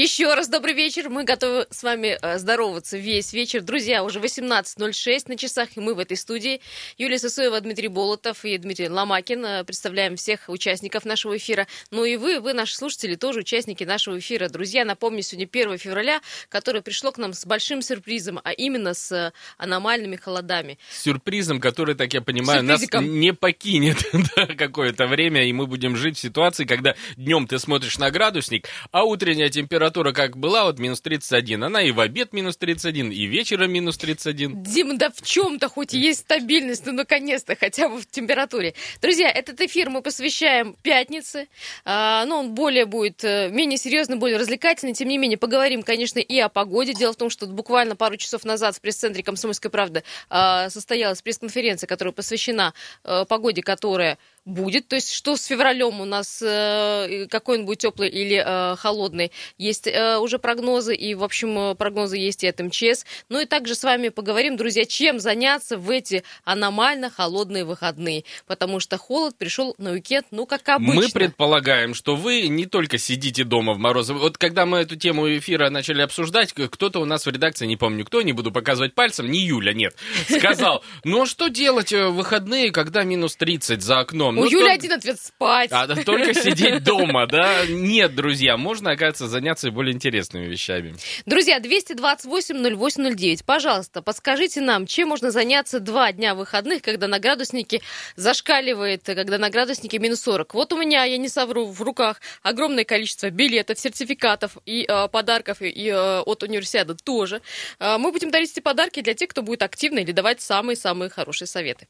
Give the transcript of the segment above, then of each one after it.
Еще раз добрый вечер. Мы готовы с вами э, здороваться весь вечер. Друзья, уже 18.06 на часах, и мы в этой студии. Юлия Сысоева, Дмитрий Болотов и Дмитрий Ломакин. Э, представляем всех участников нашего эфира. Ну и вы, вы, наши слушатели, тоже участники нашего эфира. Друзья, напомню, сегодня 1 февраля, которое пришло к нам с большим сюрпризом, а именно с э, аномальными холодами. Сюрпризом, который, так я понимаю, нас не покинет какое-то время, и мы будем жить в ситуации, когда днем ты смотришь на градусник, а утренняя температура как была, вот минус 31, она и в обед минус 31, и вечером минус 31. Дим, да в чем-то хоть есть стабильность, ну наконец-то хотя бы в температуре. Друзья, этот эфир мы посвящаем пятнице, а, ну он более будет, э, менее серьезный, более развлекательный, тем не менее поговорим, конечно, и о погоде. Дело в том, что буквально пару часов назад в пресс-центре «Комсомольской правды» а, состоялась пресс-конференция, которая посвящена а, погоде, которая будет. То есть, что с февралем у нас э, какой он будет теплый или э, холодный. Есть э, уже прогнозы, и, в общем, прогнозы есть и от МЧС. Ну и также с вами поговорим, друзья, чем заняться в эти аномально холодные выходные. Потому что холод пришел на уикенд, ну, как обычно. Мы предполагаем, что вы не только сидите дома в морозы. Вот когда мы эту тему эфира начали обсуждать, кто-то у нас в редакции, не помню кто, не буду показывать пальцем, не Юля, нет, сказал, ну а что делать в выходные, когда минус 30 за окном? У Юли один ответ спать. А, только сидеть дома, да? Нет, друзья, можно, оказывается, заняться более интересными вещами. Друзья, 228-0809, пожалуйста, подскажите нам, чем можно заняться два дня выходных, когда на градуснике зашкаливает, когда на градуснике минус 40. Вот у меня, я не совру, в руках огромное количество билетов, сертификатов и э, подарков, и, и э, от универсиады тоже. Э, мы будем дарить эти подарки для тех, кто будет активно или давать самые-самые хорошие советы.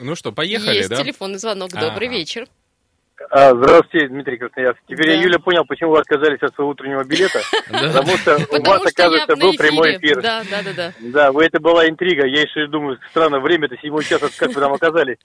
Ну что, поехали, Есть да? телефонный звонок. Добрый ага. вечер. А, здравствуйте, Дмитрий Красноярский. Теперь да. я, Юля, понял, почему вы отказались от своего утреннего билета. Потому что у вас, оказывается, был прямой эфир. Да, да, да, да. Да, вы это была интрига. Я еще думаю, странно, время-то седьмой час, как вы там оказались.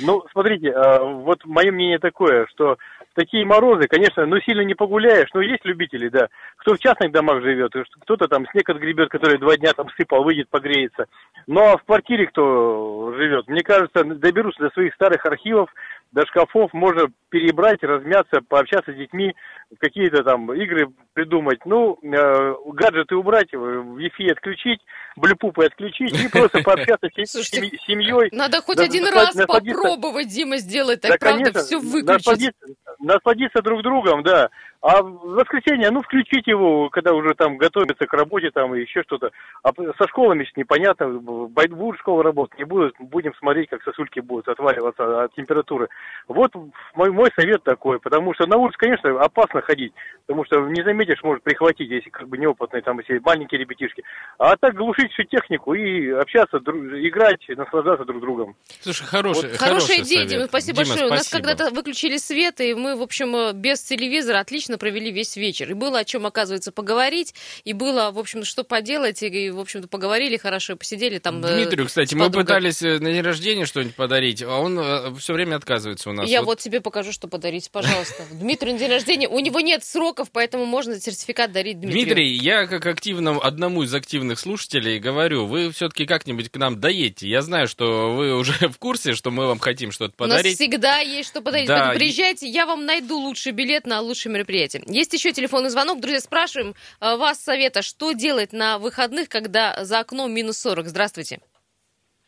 Ну, смотрите, а, вот мое мнение такое, что такие морозы, конечно, ну сильно не погуляешь, но есть любители, да. Кто в частных домах живет, кто-то там снег отгребет, который два дня там сыпал, выйдет, погреется. Но ну, а в квартире кто живет, мне кажется, доберутся до своих старых архивов, до шкафов, можно перебрать, размяться, пообщаться с детьми, какие-то там игры придумать. Ну, э, гаджеты убрать, Wi-Fi отключить, блюпупы отключить и просто пообщаться с семьей. Надо хоть один раз попробовать, Дима, сделать так, правда, все выключить насладиться друг другом, да. А в воскресенье, ну, включить его, когда уже там готовится к работе там и еще что-то. А со школами непонятно, будут школы работать, не будут, будем смотреть, как сосульки будут отваливаться от температуры. Вот мой, мой совет такой, потому что на улице, конечно, опасно ходить, потому что не заметишь, может прихватить, если как бы неопытные, там, если маленькие ребятишки. А так глушить всю технику и общаться, играть, наслаждаться друг другом. Слушай, хороший, вот. хорошая идея, Дима, спасибо Дима, большое. Спасибо. У нас когда-то выключили свет, и мы, в общем, без телевизора отлично отлично провели весь вечер. И было о чем, оказывается, поговорить, и было, в общем, что поделать, и, в общем-то, поговорили хорошо, посидели там. Э, Дмитрию, кстати, мы пытались э, на день рождения что-нибудь подарить, а он э, все время отказывается у нас. Я вот, вот тебе покажу, что подарить, пожалуйста. Дмитрию на день рождения, у него нет сроков, поэтому можно сертификат дарить Дмитрию. Дмитрий, я как активному, одному из активных слушателей говорю, вы все-таки как-нибудь к нам доедете. Я знаю, что вы уже в курсе, что мы вам хотим что-то подарить. У нас всегда есть что подарить. Да. приезжайте, я вам найду лучший билет на лучшее мероприятие мероприятие. Есть еще телефонный звонок. Друзья, спрашиваем э, вас совета, что делать на выходных, когда за окном минус 40? Здравствуйте.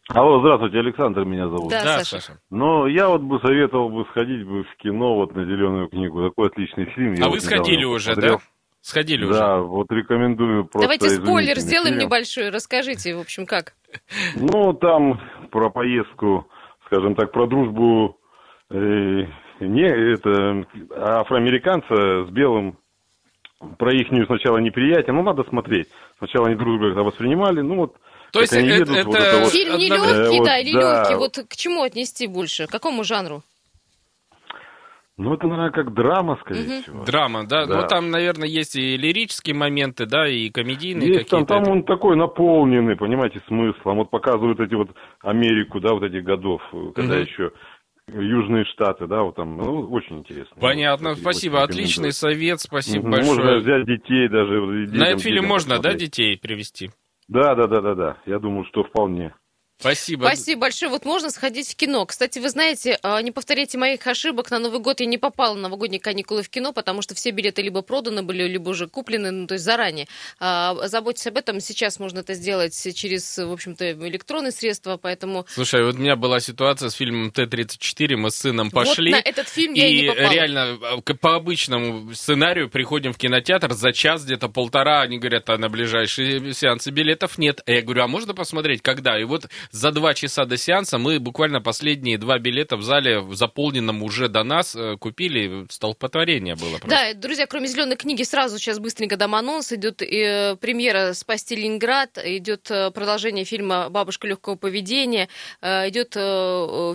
Алло, здравствуйте, Александр меня зовут. Да, да Саша. Саша. Ну, я вот бы советовал бы сходить бы в кино, вот на «Зеленую книгу». Такой отличный фильм. А вы вот сходили уже, посмотрел. да? Сходили да, уже. Да, вот рекомендую просто. Давайте спойлер сделаем фильм. небольшой, расскажите, в общем, как. Ну, там про поездку, скажем так, про дружбу э, не, это афроамериканца с белым про их сначала неприятие, ну, надо смотреть. Сначала они друг друга воспринимали, ну, вот то есть это, едут, это, вот это вот... фильм не легкий, э, да, или да. легкий, вот к чему отнести больше, к какому жанру? Ну, это, наверное, как драма, скорее угу. всего. Драма, да? да. Ну, там, наверное, есть и лирические моменты, да, и комедийные есть, какие-то. Там, там он такой наполненный, понимаете, смыслом. Вот показывают эти вот Америку, да, вот этих годов, когда угу. еще Южные Штаты, да, вот там, ну, очень интересно. Понятно, вот, спасибо, отличный совет, спасибо угу, большое. Можно взять детей даже. Детям, На этот фильм можно, посмотреть. да, детей привести? Да, да, да, да, да, я думаю, что вполне. Спасибо. Спасибо большое. Вот можно сходить в кино. Кстати, вы знаете, а, не повторяйте моих ошибок. На Новый год я не попала на новогодние каникулы в кино, потому что все билеты либо проданы были, либо уже куплены, ну, то есть заранее. А, заботьтесь об этом. Сейчас можно это сделать через, в общем-то, электронные средства, поэтому... Слушай, вот у меня была ситуация с фильмом Т-34. Мы с сыном пошли. Вот на этот фильм я и не попала. реально а, по обычному сценарию приходим в кинотеатр за час, где-то полтора. Они говорят, а на ближайшие сеансы билетов нет. А я говорю, а можно посмотреть, когда? И вот за два часа до сеанса мы буквально последние два билета в зале, заполненном уже до нас, э, купили. Столпотворение было. Просто. Да, друзья, кроме зеленой книги, сразу сейчас быстренько дам анонс. Идет э, премьера «Спасти Ленинград», идет э, продолжение фильма «Бабушка легкого поведения», э, идет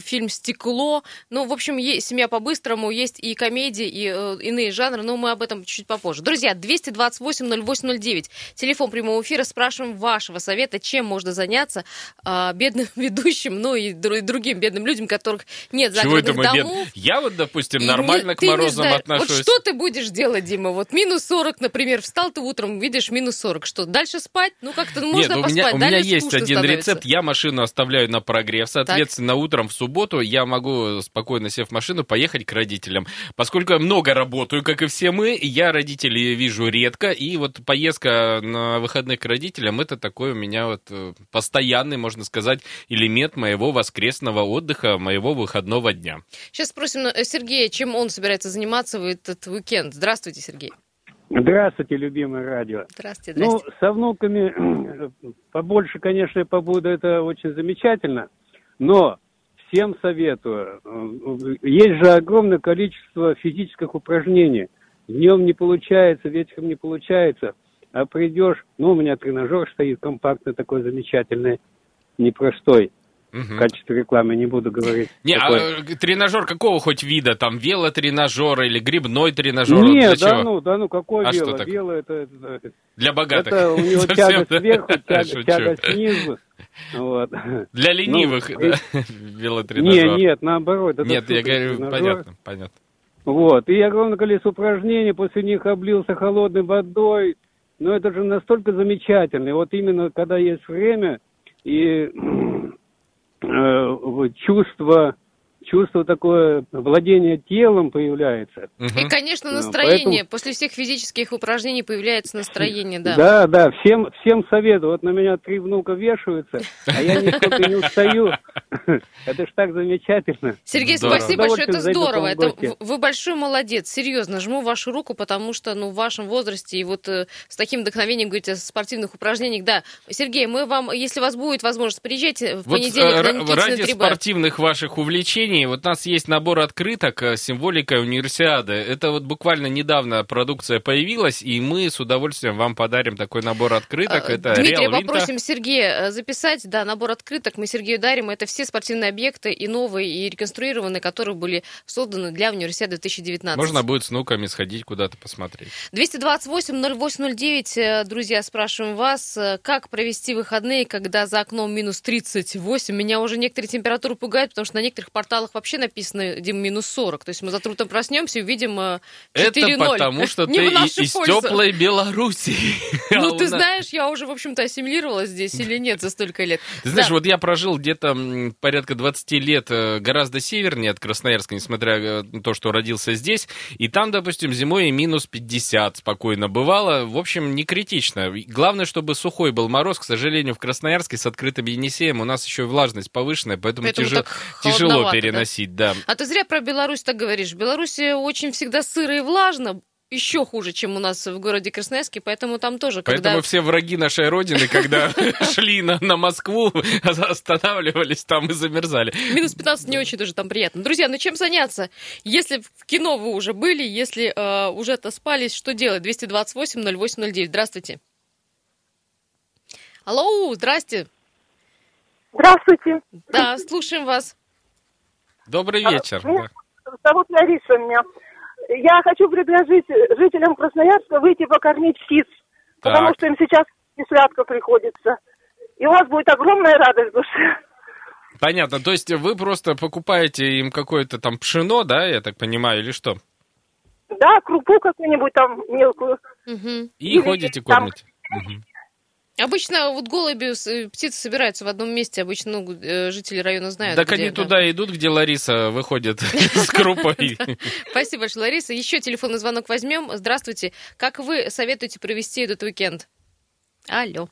фильм «Стекло». Ну, в общем, есть «Семья по-быстрому», есть и комедии, и иные жанры, но мы об этом чуть попозже. Друзья, 228-0809, телефон прямого эфира, спрашиваем вашего совета, чем можно заняться э, бедным ведущим, ну и другим бедным людям, которых нет загородных Чего это домов. Бед... Я вот, допустим, нормально не, к морозам отношусь. Вот что ты будешь делать, Дима? Вот минус 40, например, встал ты утром, видишь минус 40. Что, дальше спать? Ну, как-то ну, можно Нет, поспать. У меня, у меня есть один становится. рецепт. Я машину оставляю на прогрев. Соответственно, так. утром в субботу я могу, спокойно сев в машину, поехать к родителям. Поскольку я много работаю, как и все мы, я родителей вижу редко. И вот поездка на выходных к родителям, это такой у меня вот э, постоянный, можно сказать, элемент моего воскресного отдыха, моего выходного дня. Сейчас спросим э, Сергея, чем он собирается заниматься в этот уикенд. Здравствуйте, Сергей. Здравствуйте, любимое радио. Здравствуйте, ну, здравствуйте. Ну, со внуками побольше, конечно, побуду, это очень замечательно, но всем советую. Есть же огромное количество физических упражнений. Днем не получается, вечером не получается, а придешь, ну, у меня тренажер стоит компактный такой замечательный, непростой. Угу. В качестве рекламы не буду говорить. Не, какой. а тренажер какого хоть вида? Там велотренажер или грибной тренажер? Нет, да чего? ну, да ну, какой а вело? Вело это. Для богатых. Это у него тягость сверху, тяга, тягость снизу. Вот. Для ленивых, ну, да, велотренажер. Нет, нет, наоборот. Нет, я говорю, понятно, понятно. Вот, и огромное количество упражнений, после них облился холодной водой. Но это же настолько замечательно. И вот именно когда есть время и э, чувство чувство такое владения телом появляется. И, конечно, настроение. Поэтому... После всех физических упражнений появляется настроение, да. Да, да, всем, всем советую. Вот на меня три внука вешаются, а я нисколько не устаю. Это ж так замечательно. Сергей, спасибо большое, это здорово. Это, вы большой молодец, серьезно. Жму вашу руку, потому что ну, в вашем возрасте и вот э, с таким вдохновением говорите о спортивных упражнениях. Да, Сергей, мы вам, если у вас будет возможность, приезжайте в вот, понедельник э, на Никитина Ради 3 спортивных ваших увлечений Евгений, вот у нас есть набор открыток с символикой универсиады. Это вот буквально недавно продукция появилась, и мы с удовольствием вам подарим такой набор открыток. А, это Дмитрий, Реал попросим Сергея э, записать, да, набор открыток. Мы Сергею дарим. Это все спортивные объекты и новые, и реконструированные, которые были созданы для универсиады 2019. Можно будет с внуками сходить куда-то посмотреть. 228-0809, э, друзья, спрашиваем вас, э, как провести выходные, когда за окном минус 38? Меня уже некоторые температуры пугают, потому что на некоторых порталах журналах вообще написано, Дим, минус 40. То есть мы завтра утром проснемся и увидим 4-0. Э, Это потому, что ты из теплой Беларуси. Ну, ты знаешь, я уже, в общем-то, ассимилировалась здесь или нет за столько лет. Ты знаешь, вот я прожил где-то порядка 20 лет э, гораздо севернее от Красноярска, несмотря на то, что родился здесь. И там, допустим, зимой минус 50 спокойно бывало. В общем, не критично. Главное, чтобы сухой был мороз. К сожалению, в Красноярске с открытым Енисеем у нас еще и влажность повышенная, поэтому, поэтому тяжело переносить переносить, да. А ты зря про Беларусь так говоришь. В Беларуси очень всегда сыро и влажно, еще хуже, чем у нас в городе Красноярске, поэтому там тоже, Поэтому когда... все враги нашей Родины, когда шли на, на Москву, останавливались там и замерзали. Минус 15 не очень тоже там приятно. Друзья, ну чем заняться? Если в кино вы уже были, если э, уже отоспались, что делать? 228-08-09. Здравствуйте. Алло, здрасте. Здравствуйте. Да, слушаем вас. Добрый а, вечер. Меня зовут Лариса меня. Я хочу предложить жителям Красноярска выйти покормить птиц, так. потому что им сейчас несладко приходится. И у вас будет огромная радость в душе. Понятно. То есть вы просто покупаете им какое-то там пшено, да, я так понимаю, или что? Да, крупу какую-нибудь там мелкую. Угу. И Или ходите там... кормите. Угу. Обычно вот голуби, э, птицы собираются в одном месте, обычно ну, э, жители района знают. Так где, они да. туда идут, где Лариса выходит с крупой. Спасибо большое, Лариса. Еще телефонный звонок возьмем. Здравствуйте. Как вы советуете провести этот уикенд? Алло.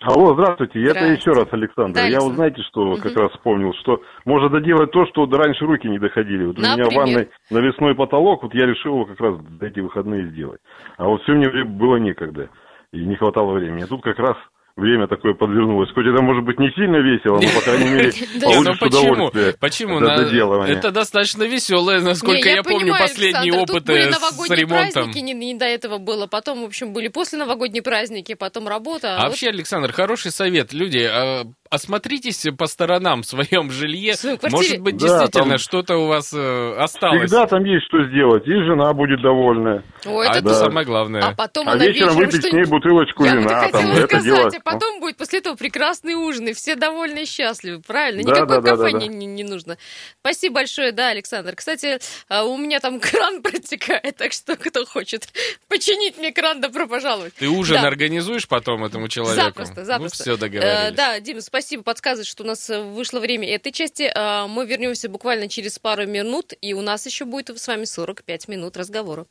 Алло, здравствуйте. Это еще раз Александр. Да, Я вот знаете, что угу. как раз вспомнил, что можно доделать то, что раньше руки не доходили. Вот Например? у меня в ванной навесной потолок, вот я решил его как раз эти выходные сделать. А вот все мне было некогда и не хватало времени. А тут как раз время такое подвернулось. Хоть это может быть не сильно весело, но, по крайней мере, получишь удовольствие. Почему? Это достаточно веселое, насколько я помню, последние опыты с ремонтом. не до этого было, потом, в общем, были после новогодние праздники, потом работа. А вообще, Александр, хороший совет. Люди, а осмотритесь по сторонам в своем жилье. В Может быть, действительно, что-то у вас э, осталось. Всегда там есть что сделать, и жена будет довольна. А это да. самое главное. А потом а вечером выпить с ней бутылочку Я вина. Там, это сказать, дело... а потом будет после этого прекрасный ужин, и все довольны и счастливы, правильно? Да, Никакой да, кафе да, да, Не, не, не нужно. Спасибо большое, да, Александр. Кстати, а, у меня там кран протекает, так что кто хочет починить мне кран, добро пожаловать. Ты ужин да. организуешь потом этому человеку? Запросто, запросто. Ну, все договорились. Э, да, Дима, спасибо спасибо, подсказывает, что у нас э, вышло время этой части. А, мы вернемся буквально через пару минут, и у нас еще будет с вами 45 минут разговора.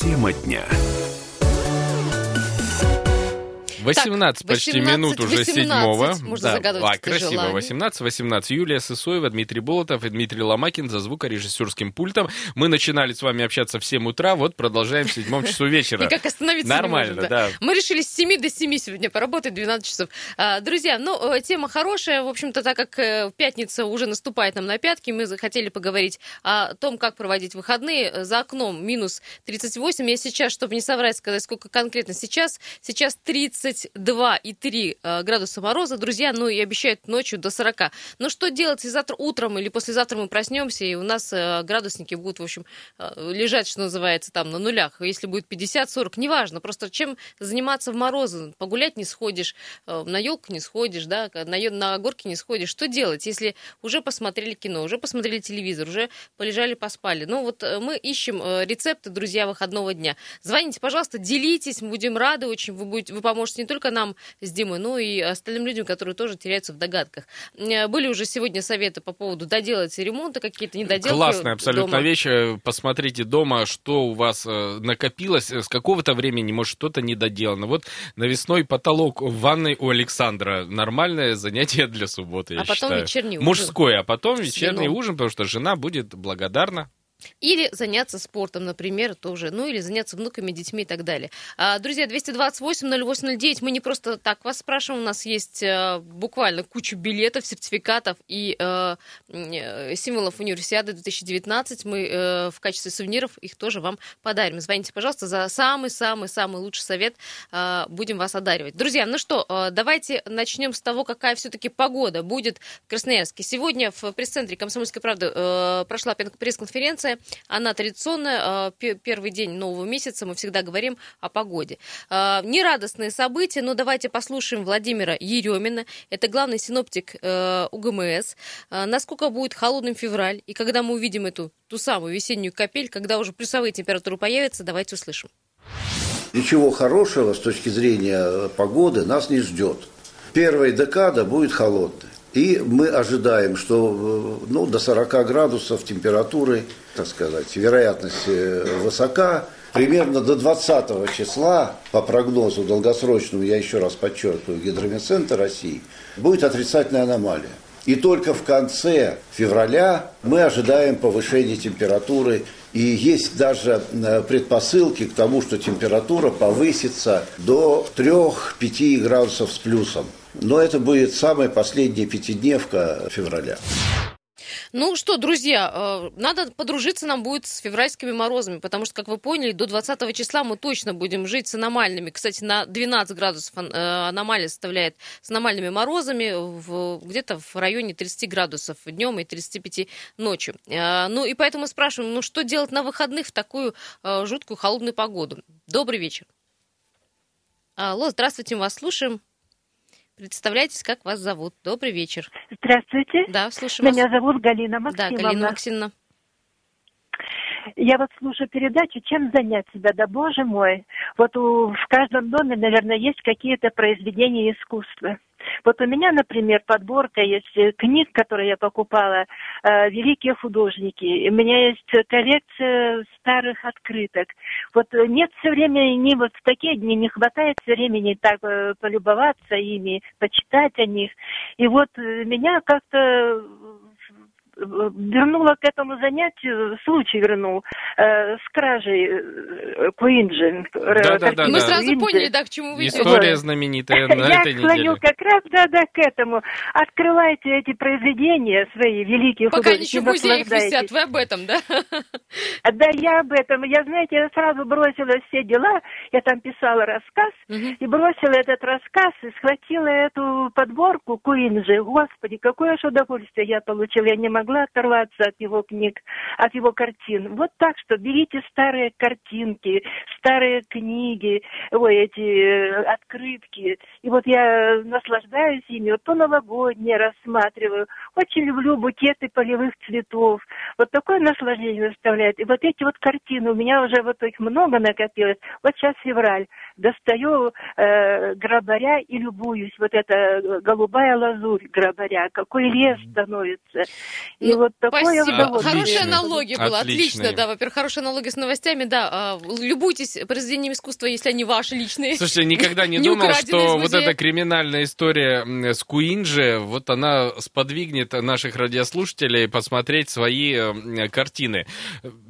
Тема дня. 18 так, почти 18, минут уже 18, седьмого. Можно да. загадывать а, красиво. Желание. 18, 18. Юлия Сысоева, Дмитрий Болотов и Дмитрий Ломакин за звукорежиссерским пультом. Мы начинали с вами общаться в 7 утра, вот продолжаем в седьмом часу вечера. Никак остановиться Нормально, можем, да. Мы решили с 7 до 7 сегодня поработать 12 часов. А, друзья, ну, э, тема хорошая. В общем-то, так как э, пятница уже наступает нам на пятки, мы захотели поговорить о том, как проводить выходные. За окном минус 38. Я сейчас, чтобы не соврать, сказать, сколько конкретно сейчас. Сейчас 30 32,3 э, градуса мороза, друзья, ну и обещают ночью до 40. Но что делать, если завтра утром или послезавтра мы проснемся, и у нас э, градусники будут, в общем, э, лежать, что называется, там на нулях. Если будет 50-40, неважно, просто чем заниматься в морозы? Погулять не сходишь, на елку не сходишь, да, на, на горке не сходишь. Что делать, если уже посмотрели кино, уже посмотрели телевизор, уже полежали, поспали? Ну вот мы ищем рецепты, друзья, выходного дня. Звоните, пожалуйста, делитесь, мы будем рады очень, вы, будете, вы поможете не только нам с Димой, но и остальным людям, которые тоже теряются в догадках. Э, были уже сегодня советы по поводу доделать ремонта, какие-то недоделки Классная абсолютно дома. вещь. Э, посмотрите дома, что у вас э, накопилось. С какого-то времени, может, что-то недоделано. Вот навесной потолок в ванной у Александра. Нормальное занятие для субботы, я а потом считаю. вечерний ужин. Мужской, а потом вечерний ужин, потому что жена будет благодарна. Или заняться спортом, например, тоже. Ну, или заняться внуками, детьми и так далее. А, друзья, 228-08-09. Мы не просто так вас спрашиваем. У нас есть а, буквально куча билетов, сертификатов и а, символов универсиады 2019. Мы в качестве сувениров их тоже вам подарим. Звоните, пожалуйста, за самый-самый-самый лучший совет. А, будем вас одаривать. Друзья, ну что, давайте начнем с того, какая все-таки погода будет в Красноярске. Сегодня в пресс-центре «Комсомольской правды» прошла пресс-конференция традиция, она традиционная. А, первый день нового месяца мы всегда говорим о погоде. А, нерадостные события, но давайте послушаем Владимира Еремина. Это главный синоптик э, УГМС. А, насколько будет холодным февраль, и когда мы увидим эту ту самую весеннюю капель, когда уже плюсовые температуры появятся, давайте услышим. Ничего хорошего с точки зрения э, погоды нас не ждет. Первая декада будет холодной. И мы ожидаем, что э, ну, до 40 градусов температуры, так сказать, вероятность э, высока. Примерно до 20 числа, по прогнозу долгосрочному, я еще раз подчеркиваю, Гидромедцентр России, будет отрицательная аномалия. И только в конце февраля мы ожидаем повышения температуры. И есть даже э, предпосылки к тому, что температура повысится до 3-5 градусов с плюсом. Но это будет самая последняя пятидневка февраля. Ну что, друзья, э, надо подружиться нам будет с февральскими морозами, потому что, как вы поняли, до 20 числа мы точно будем жить с аномальными. Кстати, на 12 градусов э, аномалия составляет с аномальными морозами в, где-то в районе 30 градусов днем и 35 ночью. Э, ну и поэтому спрашиваем, ну что делать на выходных в такую жуткую холодную погоду? Добрый вечер. Алло, здравствуйте, мы вас слушаем. Представляйтесь, как вас зовут. Добрый вечер. Здравствуйте. Да, слушаю Меня вас. зовут Галина Максимовна. Да, Галина Максимовна. Я вот слушаю передачу «Чем занять себя?» Да, боже мой, вот у, в каждом доме, наверное, есть какие-то произведения искусства. Вот у меня, например, подборка есть э, книг, которые я покупала, э, великие художники. У меня есть коллекция старых открыток. Вот э, нет все время, не вот в такие дни не хватает времени так полюбоваться ими, почитать о них. И вот меня как-то вернула к этому занятию, случай вернул, э, с кражей э, Куинджи. Да, да, да, Мы да. сразу поняли, да, к чему вы История знаменитая на Я этой клоню как раз, да, да, к этому. Открывайте эти произведения свои, великие Пока художники. Пока еще в музеях висят, вы об этом, да? Да, я об этом. Я, знаете, я сразу бросила все дела, я там писала рассказ, угу. и бросила этот рассказ, и схватила эту подборку Куинджи. Господи, какое же удовольствие я получила, я не могла могла оторваться от его книг, от его картин. Вот так что берите старые картинки, старые книги, ой, эти э, открытки. И вот я наслаждаюсь ими, вот то новогоднее рассматриваю. Очень люблю букеты полевых цветов. Вот такое наслаждение доставляет. И вот эти вот картины, у меня уже вот их много накопилось. Вот сейчас февраль. Достаю э, грабаря и любуюсь. Вот эта э, голубая лазурь грабаря. Какой лес становится. И ну, вот такое спасибо. Хорошая аналогия была. Отлично, да. Во-первых, хорошая аналогия с новостями, да. А, любуйтесь произведением искусства, если они ваши личные. Слушайте, никогда не, не думал, что вот эта криминальная история с Куинджи, вот она сподвигнет наших радиослушателей посмотреть свои картины.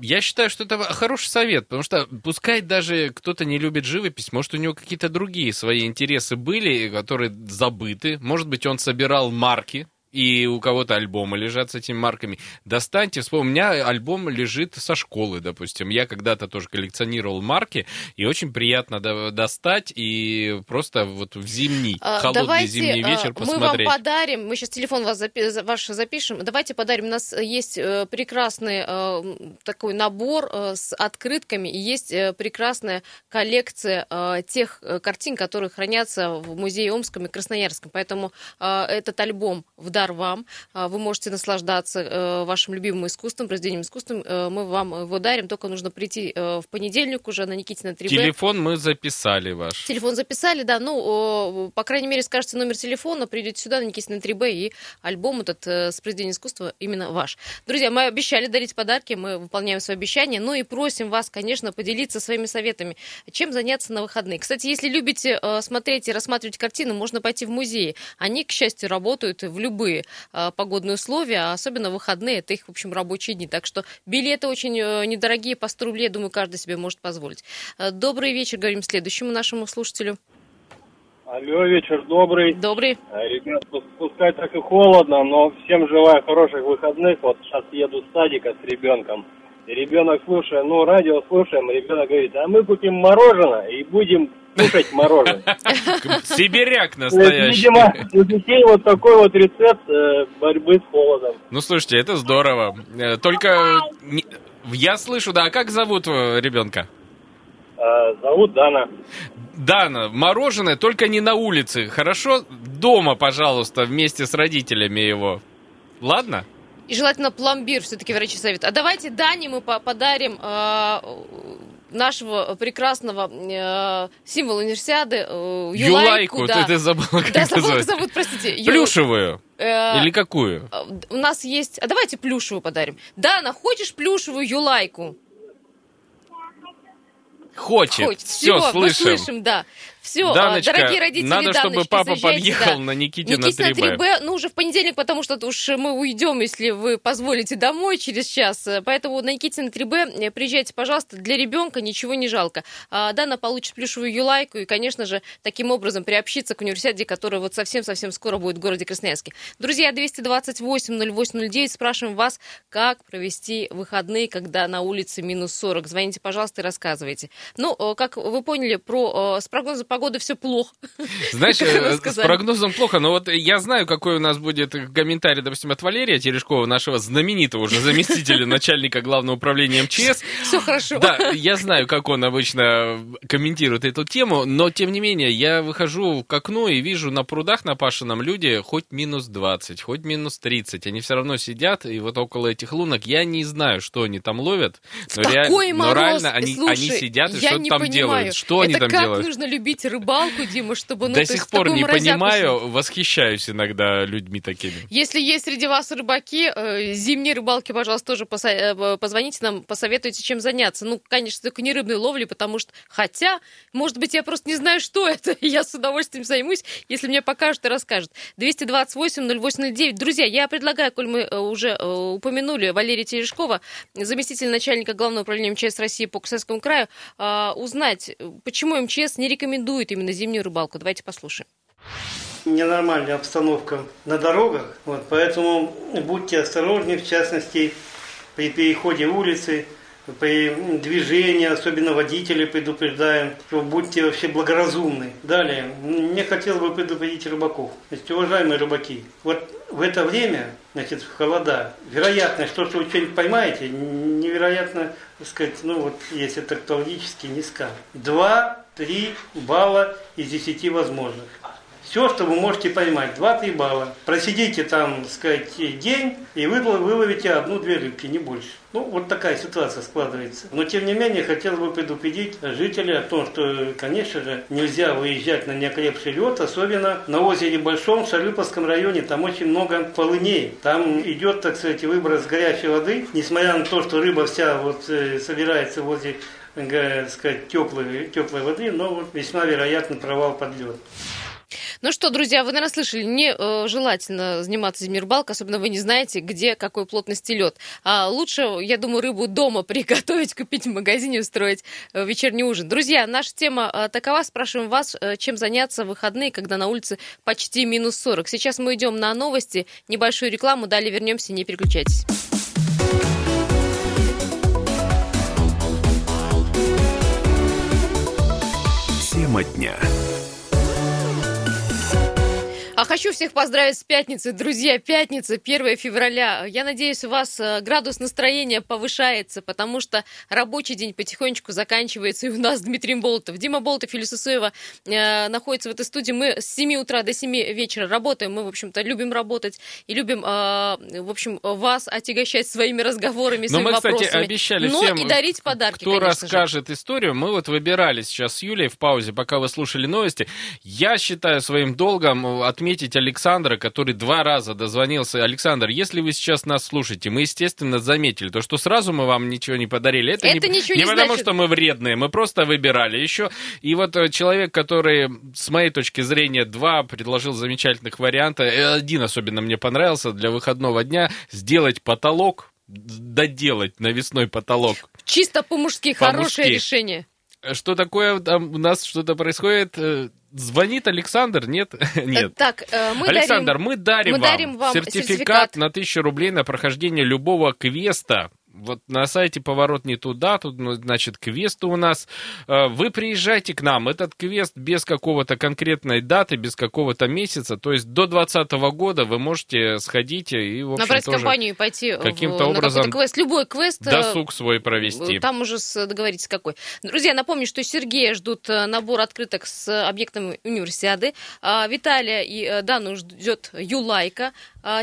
Я считаю, что это хороший совет, потому что пускай даже кто-то не любит живопись, может, у него какие-то другие свои интересы были, которые забыты. Может быть, он собирал марки и у кого-то альбомы лежат с этими марками. Достаньте, вспомните, у меня альбом лежит со школы, допустим. Я когда-то тоже коллекционировал марки, и очень приятно достать и просто вот в зимний, а, холодный Давайте, зимний а, вечер посмотреть. Мы вам подарим, мы сейчас телефон вас запи ваш запишем, давайте подарим. У нас есть э, прекрасный э, такой набор э, с открытками, и есть прекрасная коллекция тех картин, которые хранятся в музее Омском и Красноярском. Поэтому этот альбом в дар вам. А, вы можете наслаждаться э, вашим любимым искусством, произведением искусства. Э, мы вам его дарим, только нужно прийти э, в понедельник уже на Никитина 3 Телефон мы записали ваш. Телефон записали, да. Ну, по крайней мере, скажете номер телефона, придете сюда на Никитина 3 и альбом этот с произведением искусства именно ваш. Друзья, мы обещали дарить подарки, мы выполняем свои обещания, ну и просим вас, конечно, поделиться своими советами, чем заняться на выходные. Кстати, если любите смотреть и рассматривать картины, можно пойти в музеи. Они, к счастью, работают в любые любые э, погодные условия, а особенно выходные, это их, в общем, рабочие дни. Так что билеты очень э, недорогие, по 100 рублей, думаю, каждый себе может позволить. Э, добрый вечер, говорим следующему нашему слушателю. Алло, вечер добрый. Добрый. Ребят, пускай так и холодно, но всем желаю хороших выходных. Вот сейчас еду с садика с ребенком. И ребенок слушает, ну, радио слушаем, ребенок говорит, а мы купим мороженое и будем кушать мороженое. Сибиряк настоящий. Видимо, у детей вот такой вот рецепт э, борьбы с холодом. Ну, слушайте, это здорово. Э, только я слышу, да, а как зовут э, ребенка? Зовут Дана. Дана, мороженое только не на улице, хорошо? Дома, пожалуйста, вместе с родителями его. Ладно? И желательно пломбир все-таки врачи советуют. А давайте Дане мы подарим э, нашего прекрасного э, символа универсиады э, Юлайку. Юлайку, да. ты, ты забыла, как Да, забыла, как зовут, простите. Плюшевую. Э, Или какую? Э, у нас есть... А давайте плюшевую подарим. Дана, хочешь плюшевую Юлайку? Хочет. Хочет. Все, Все слышим. Мы слышим, да. Все, Даночка, дорогие родители надо, Даночки, чтобы папа подъехал да. на Никитина, Никитина 3Б. 3Б. Ну, уже в понедельник, потому что уж мы уйдем, если вы позволите домой через час. Поэтому на Никитина 3Б э, приезжайте, пожалуйста, для ребенка ничего не жалко. А, Дана получит плюшевую юлайку и, конечно же, таким образом приобщиться к университете, который вот совсем-совсем скоро будет в городе Красноярске. Друзья, 228-08-09, спрашиваем вас, как провести выходные, когда на улице минус 40. Звоните, пожалуйста, и рассказывайте. Ну, как вы поняли, про, с прогнозом погоды погоды все плохо. Знаешь, э, с прогнозом плохо, но вот я знаю, какой у нас будет комментарий, допустим, от Валерия Терешкова, нашего знаменитого уже заместителя начальника главного управления МЧС. Все хорошо. Да, я знаю, как он обычно комментирует эту тему, но тем не менее, я выхожу к окну и вижу на прудах на Пашином люди хоть минус 20, хоть минус 30, они все равно сидят, и вот около этих лунок я не знаю, что они там ловят, но, реаль... но реально они, Слушай, они сидят и что-то там понимаю. делают. Что Это они там как делают? нужно любить рыбалку, Дима, чтобы... Ну, До сих пор не понимаю, восхищаюсь иногда людьми такими. Если есть среди вас рыбаки, э, зимние рыбалки, пожалуйста, тоже э, позвоните нам, посоветуйте, чем заняться. Ну, конечно, только не рыбной ловли, потому что... Хотя, может быть, я просто не знаю, что это, и я с удовольствием займусь, если мне покажут и расскажут. 228-0809. Друзья, я предлагаю, коль мы э, уже упомянули Валерия Терешкова, заместитель начальника Главного управления МЧС России по Красноярскому краю, узнать, почему МЧС не рекомендует именно зимнюю рыбалку. Давайте послушаем ненормальная обстановка на дорогах, вот, поэтому будьте осторожны, в частности, при переходе улицы, при движении, особенно водители предупреждаем, что будьте вообще благоразумны. Далее, мне хотелось бы предупредить рыбаков. Значит, уважаемые рыбаки, вот в это время, значит, в холода, вероятность, что, что вы что-нибудь поймаете, невероятно, так сказать, ну вот, если тактологически низка. Два-три балла из десяти возможных. Все, что вы можете поймать, 2-3 балла. Просидите там, так сказать, день, и вы выловите одну-две рыбки, не больше. Ну, вот такая ситуация складывается. Но, тем не менее, хотел бы предупредить жителей о том, что, конечно же, нельзя выезжать на неокрепший лед, особенно на озере Большом, в Шарыповском районе, там очень много полыней. Там идет, так сказать, выброс горячей воды, несмотря на то, что рыба вся вот э, собирается возле так сказать, теплой, теплой воды, но вот весьма вероятно провал под лед. Ну что, друзья, вы, наверное, слышали, не э, желательно заниматься зимней рыбалкой, особенно вы не знаете, где какой плотности лед. А лучше, я думаю, рыбу дома приготовить, купить в магазине, устроить э, вечерний ужин. Друзья, наша тема э, такова. Спрашиваем вас, э, чем заняться в выходные, когда на улице почти минус 40. Сейчас мы идем на новости, небольшую рекламу, далее вернемся, не переключайтесь. Тема дня. Хочу всех поздравить с пятницей, друзья. Пятница, 1 февраля. Я надеюсь, у вас э, градус настроения повышается, потому что рабочий день потихонечку заканчивается. И у нас Дмитрий Болтов. Дима Болтов и Лиса Суева э, находятся в этой студии. Мы с 7 утра до 7 вечера работаем. Мы, в общем-то, любим работать и любим, э, в общем, вас отягощать своими разговорами, своими Но мы, вопросами. кстати, обещали Но всем, и дарить подарки, кто расскажет же. историю. Мы вот выбирали сейчас с Юлей в паузе, пока вы слушали новости. Я считаю своим долгом отметить отметить Александра, который два раза дозвонился. Александр, если вы сейчас нас слушаете, мы, естественно, заметили то, что сразу мы вам ничего не подарили. Это, это не, ничего не, не потому, значит. что мы вредные, мы просто выбирали еще. И вот э, человек, который, с моей точки зрения, два предложил замечательных варианта. Э, один особенно мне понравился для выходного дня. Сделать потолок, доделать навесной потолок. Чисто по-мужски, по хорошее решение. Что такое там у нас что-то происходит? Э, Звонит Александр, нет? нет. Так, э, мы Александр, дарим, мы дарим, мы вам, дарим вам сертификат, сертификат на 1000 рублей на прохождение любого квеста вот на сайте «Поворот не туда», тут, ну, значит, квесты у нас. Э, вы приезжайте к нам. Этот квест без какого-то конкретной даты, без какого-то месяца, то есть до 2020 года вы можете сходить и, в общем, Набрать тоже компанию и пойти каким-то образом квест. Любой квест. Э, досуг свой провести. Там уже договоритесь какой. Друзья, напомню, что Сергея ждут э, набор открыток с объектом универсиады. А Виталия и Дану ждет Юлайка,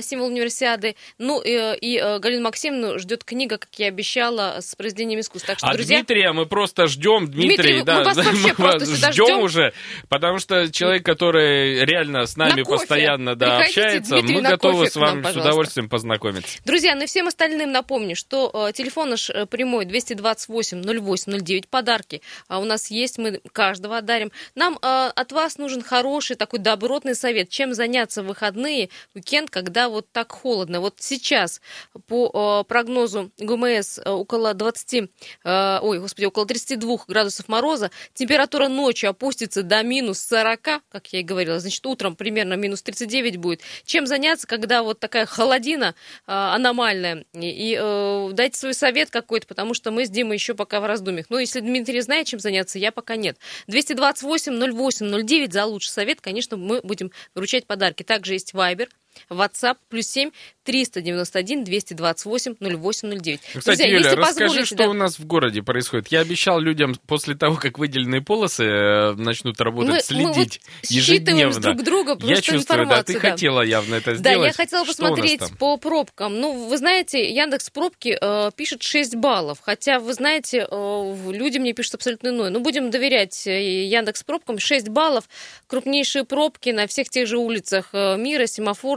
символ универсиады. Ну и, и Галину Максимовну ждет книга как я обещала, с произведением искусства. Так что, а друзья... Дмитрия мы просто ждем. Дмитрий, Дмитрий да, мы вас вообще просто ждем, ждем уже, потому что человек, который реально с нами постоянно да, общается, Дмитрий, мы готовы с вами нам, с удовольствием познакомиться. Друзья, ну и всем остальным напомню, что э, телефон наш э, прямой 228 08 09, подарки а у нас есть, мы каждого одарим. Нам э, от вас нужен хороший такой добротный совет, чем заняться в выходные, уикенд, когда вот так холодно. Вот сейчас по э, прогнозу ГМС около 20, ой, господи, около 32 градусов мороза. Температура ночью опустится до минус 40, как я и говорила. Значит, утром примерно минус 39 будет. Чем заняться, когда вот такая холодина аномальная? И дайте свой совет какой-то, потому что мы с Димой еще пока в раздумьях. Ну, если Дмитрий знает, чем заняться, я пока нет. 228 08 09 за лучший совет, конечно, мы будем вручать подарки. Также есть Viber, WhatsApp плюс 7 391 228 0809. Кстати, Друзья, Юля, если расскажи, что да... у нас в городе происходит. Я обещал людям после того, как выделенные полосы э, начнут работать, мы, следить мы вот ежедневно. друг друга Я чувствую, да, ты да. хотела явно это сделать. Да, я хотела что посмотреть по пробкам. Ну, вы знаете, Яндекс Пробки э, пишет 6 баллов, хотя, вы знаете, э, люди мне пишут абсолютно иное. Ну, будем доверять э, Яндекс Пробкам. 6 баллов, крупнейшие пробки на всех тех же улицах э, мира,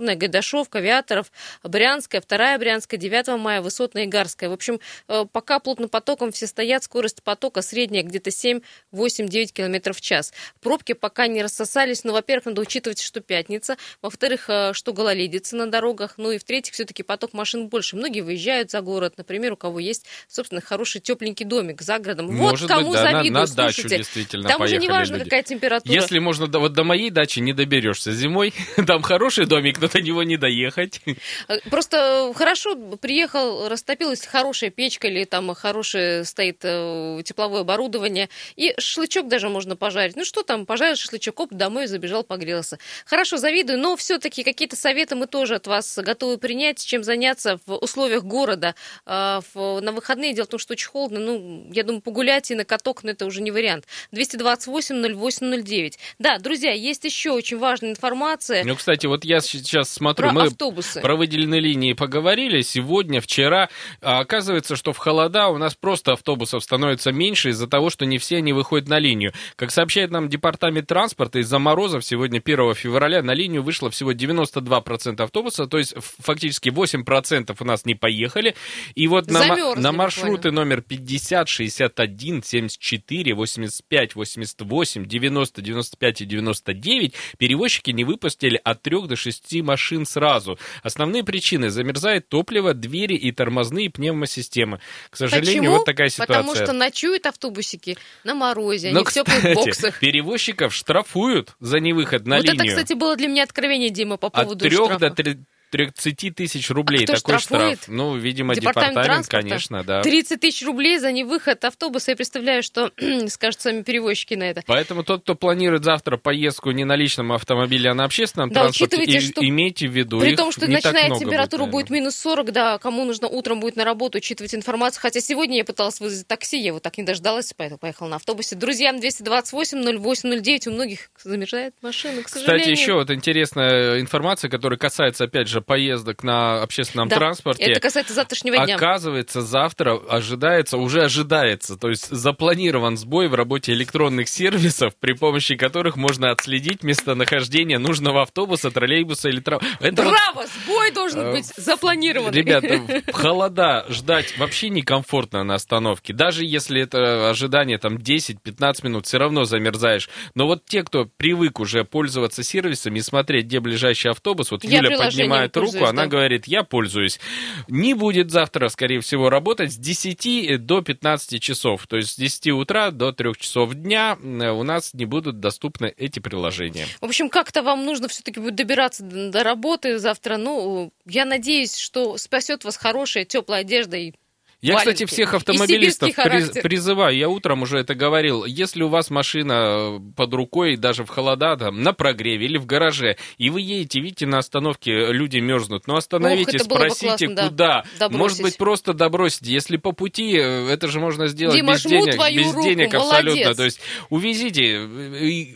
семафорная, Гайдашовка, Виаторов, Брянская, вторая Брянская, 9 мая, Высотная и Гарская. В общем, э, пока плотным потоком все стоят, скорость потока средняя где-то 7, 8, 9 км в час. Пробки пока не рассосались, но, во-первых, надо учитывать, что пятница, во-вторых, э, что гололедица на дорогах, ну и в-третьих, все-таки поток машин больше. Многие выезжают за город, например, у кого есть, собственно, хороший тепленький домик за городом. Может вот кому быть, да, завидую, на, на слушайте. дачу действительно Там уже не важно, люди. какая температура. Если можно, вот до моей дачи не доберешься зимой, там хороший домик, но до него не доехать. Э, просто хорошо приехал, растопилась хорошая печка или там хорошее стоит э, тепловое оборудование, и шашлычок даже можно пожарить. Ну что там, пожарил шашлычок, оп, домой забежал, погрелся. Хорошо, завидую, но все-таки какие-то советы мы тоже от вас готовы принять, чем заняться в условиях города э, на выходные. Дело в том, что очень холодно, ну, я думаю, погулять и на каток, но это уже не вариант. 228 08 09. Да, друзья, есть еще очень важная информация. Ну, кстати, вот я сейчас смотрю, про мы автобусы. про выделенные линии поговорили сегодня, вчера. А оказывается, что в холода у нас просто автобусов становится меньше из-за того, что не все они выходят на линию. Как сообщает нам департамент транспорта, из-за морозов сегодня 1 февраля на линию вышло всего 92% автобуса, то есть фактически 8% у нас не поехали. И вот на, на маршруты номер 50, 61, 74, 85, 88, 90, 95 и 99 перевозчики не выпустили от 3 до 6 машин сразу. Основные причины – замерзает топливо, двери и тормозные пневмосистемы. К сожалению, Почему? вот такая ситуация. Потому что ночуют автобусики на морозе, Но, они в теплых боксах. перевозчиков штрафуют за невыход на вот линию. Вот это, кстати, было для меня откровение, Дима, по поводу От 3 штрафа. до 3 30 тысяч рублей. А кто Такой штрафует? штраф. Ну, видимо, департамент, департамент конечно, да. 30 тысяч рублей за невыход автобуса. Я представляю, что скажут сами перевозчики на это. Поэтому тот, кто планирует завтра поездку не на личном автомобиле, а на общественном да, транспорте, и, что имейте в виду, При том, что так температура будет, будет минус 40, да, кому нужно утром будет на работу, учитывать информацию. Хотя сегодня я пыталась вызвать такси, я вот так не дождалась, поэтому поехала на автобусе. Друзья, 228 08 09, у многих замерзает машина, к сожалению. Кстати, еще вот интересная информация, которая касается, опять же, поездок на общественном да, транспорте. Это касается завтрашнего дня. Оказывается, завтра ожидается, уже ожидается, то есть запланирован сбой в работе электронных сервисов, при помощи которых можно отследить местонахождение нужного автобуса, троллейбуса или трам... Это Браво! Вот... Сбой должен э, быть запланирован. Ребята, холода ждать вообще некомфортно на остановке. Даже если это ожидание там 10-15 минут, все равно замерзаешь. Но вот те, кто привык уже пользоваться сервисами и смотреть, где ближайший автобус, вот Я Юля поднимает руку, она да. говорит, я пользуюсь. Не будет завтра, скорее всего, работать с 10 до 15 часов. То есть с 10 утра до 3 часов дня у нас не будут доступны эти приложения. В общем, как-то вам нужно все-таки будет добираться до работы завтра. Ну, я надеюсь, что спасет вас хорошая теплая одежда и я, Валенки. кстати, всех автомобилистов приз, призываю, я утром уже это говорил, если у вас машина под рукой, даже в холода, там, на прогреве или в гараже, и вы едете, видите, на остановке люди мерзнут, ну остановитесь, Ох, спросите, классно, куда. Да, Может быть, просто добросите. Если по пути, э, это же можно сделать Дима, без денег, без руку, денег молодец. абсолютно. То есть увезите,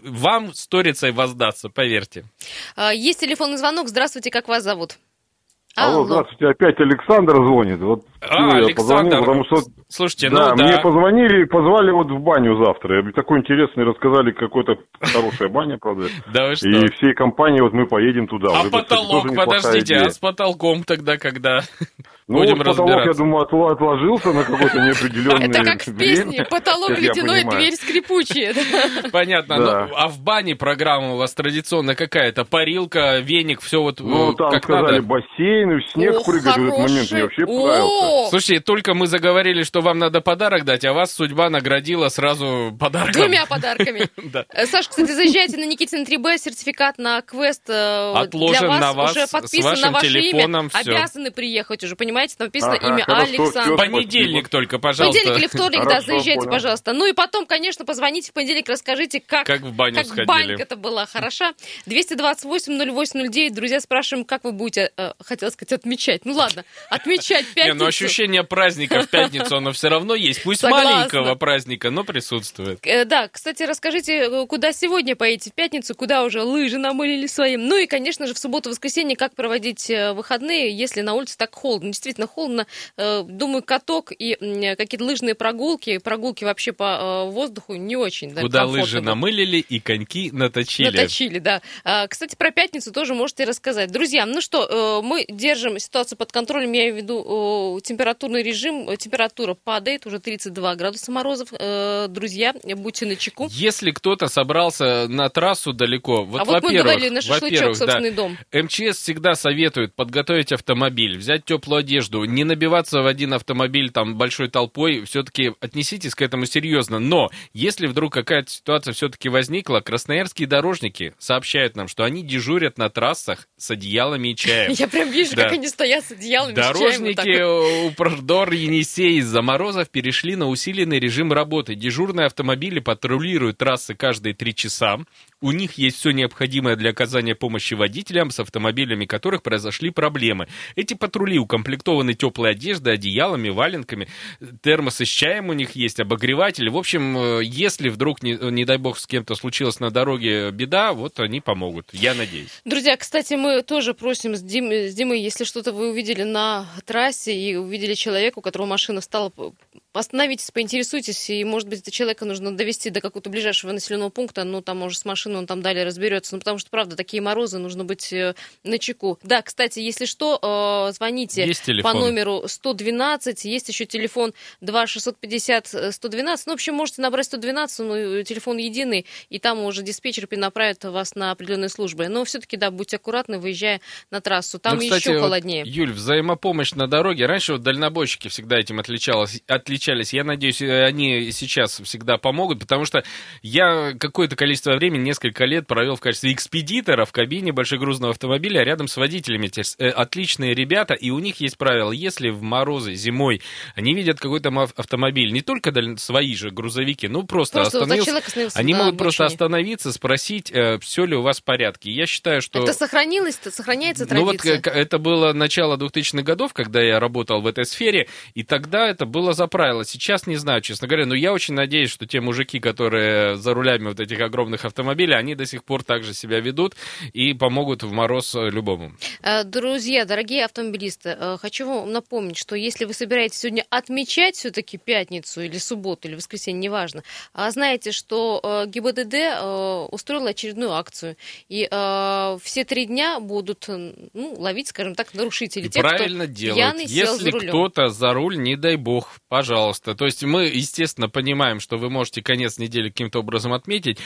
вам сторицей воздаться, поверьте. А, есть телефонный звонок. Здравствуйте, как вас зовут? Алло, Алло, здравствуйте, опять Александр звонит. Вот а, я Александр, позвонил, потому что... Слушайте, да, ну да. мне позвонили и позвали вот в баню завтра. Такой интересный, рассказали, какой-то хорошая баня, правда. Да вы что? И всей компанией вот мы поедем туда. А потолок, подождите, а с потолком тогда когда? Ну, Будем вот потолок, я думаю, отложился на какой-то неопределенный Это как в песне «Потолок ледяной, дверь скрипучая». Понятно. Ну, а в бане программа у вас традиционно какая-то? Парилка, веник, все вот Ну, там сказали бассейн, в снег прыгать в этот момент. Мне вообще понравился. Слушайте, только мы заговорили, что вам надо подарок дать, а вас судьба наградила сразу подарком. Двумя подарками. Э, Саш, кстати, заезжайте на Никитин 3Б, сертификат на квест э, Отложен на вас, уже подписан на ваше имя. Обязаны приехать уже, понимаете? там написано имя Александр. Понедельник только, пожалуйста. Понедельник или вторник, да, заезжайте, пожалуйста. Ну и потом, конечно, позвоните в понедельник, расскажите, как, как в баню как сходили. банька это была хороша. 228-08-09, друзья, спрашиваем, как вы будете, э, хотела сказать, отмечать. Ну ладно, отмечать пятницу. Не, ну ощущение праздника в пятницу, оно все равно есть. Пусть маленького праздника, но присутствует. Э, да, кстати, расскажите, э, куда сегодня поедете в пятницу, куда уже лыжи намылили своим. Ну и, конечно же, в субботу-воскресенье, как проводить выходные, если на улице так холодно. Действительно холодно. Э, думаю, каток и какие-то лыжные прогулки, прогулки вообще по э, воздуху не очень. Да, Куда лыжи намылили и коньки наточили. Наточили, да. А, кстати, про пятницу тоже можете рассказать. Друзья, ну что, э, мы держим ситуацию под контролем, я имею в виду температурный режим, температура падает, уже 32 градуса морозов. Друзья, будьте на чеку. Если кто-то собрался на трассу далеко, вот, а вот мы говорили на шашлычок, собственный да, дом. МЧС всегда советует подготовить автомобиль, взять теплую одежду, не набиваться в один автомобиль там большой толпой, все-таки отнеситесь к этому серьезно. Но если вдруг какая-то ситуация все-таки возникла, красноярские дорожники сообщают нам, что они дежурят на трассах с одеялами и чаем. Я прям вижу, как они стоят с одеялами Дорожники и чаем. Упродор Енисей из-за морозов перешли на усиленный режим работы. Дежурные автомобили патрулируют трассы каждые три часа. У них есть все необходимое для оказания помощи водителям, с автомобилями которых произошли проблемы. Эти патрули укомплектованы теплой одеждой, одеялами, валенками, термосы с чаем у них есть, обогреватели. В общем, э, если вдруг, не, не дай бог, с кем-то случилось на дороге беда, вот они помогут, я надеюсь. Друзья, кстати, мы тоже просим с, Дим, с Димой, если что-то вы увидели на трассе и увидели человека, у которого машина стала остановитесь, поинтересуйтесь, и, может быть, человека нужно довести до какого-то ближайшего населенного пункта, ну, там, может, с машиной он там далее разберется, ну, потому что, правда, такие морозы, нужно быть э, на чеку. Да, кстати, если что, э, звоните по номеру 112, есть еще телефон 2650 112, ну, в общем, можете набрать 112, ну, телефон единый, и там уже диспетчер перенаправит вас на определенные службы. Но все-таки, да, будьте аккуратны, выезжая на трассу, там ну, кстати, еще холоднее. Вот, Юль, взаимопомощь на дороге, раньше вот дальнобойщики всегда этим отличалось, отличались отличались. Я надеюсь, э, они сейчас всегда помогут, потому что я какое-то количество времени, несколько лет провел в качестве экспедитора в кабине большегрузного автомобиля рядом с водителями. Э, отличные ребята, и у них есть правило, если в морозы зимой они видят какой-то автомобиль, не только свои же грузовики, ну просто, просто остановился, они могут просто остановиться, спросить, э, все ли у вас в порядке. Я считаю, что... Это сохранилось, сохраняется традиция? Ну вот это было начало 2000-х годов, когда я работал в этой сфере, и тогда это было за правило правило. Сейчас не знаю, честно говоря, но я очень надеюсь, что те мужики, которые за рулями вот этих огромных автомобилей, они до сих пор так же себя ведут и помогут в мороз любому. Э, друзья, дорогие автомобилисты, э, хочу вам напомнить, что если вы собираетесь сегодня отмечать все-таки пятницу или субботу или воскресенье, неважно, а знаете, что э, ГИБДД устроила очередную акцию, и все три дня будут ну, ловить, скажем так, нарушителей. И тех, правильно кто делают. Пьяный Если кто-то за руль, не дай бог, пожалуйста, пожалуйста. То есть мы, естественно, понимаем, что вы можете конец недели каким-то образом отметить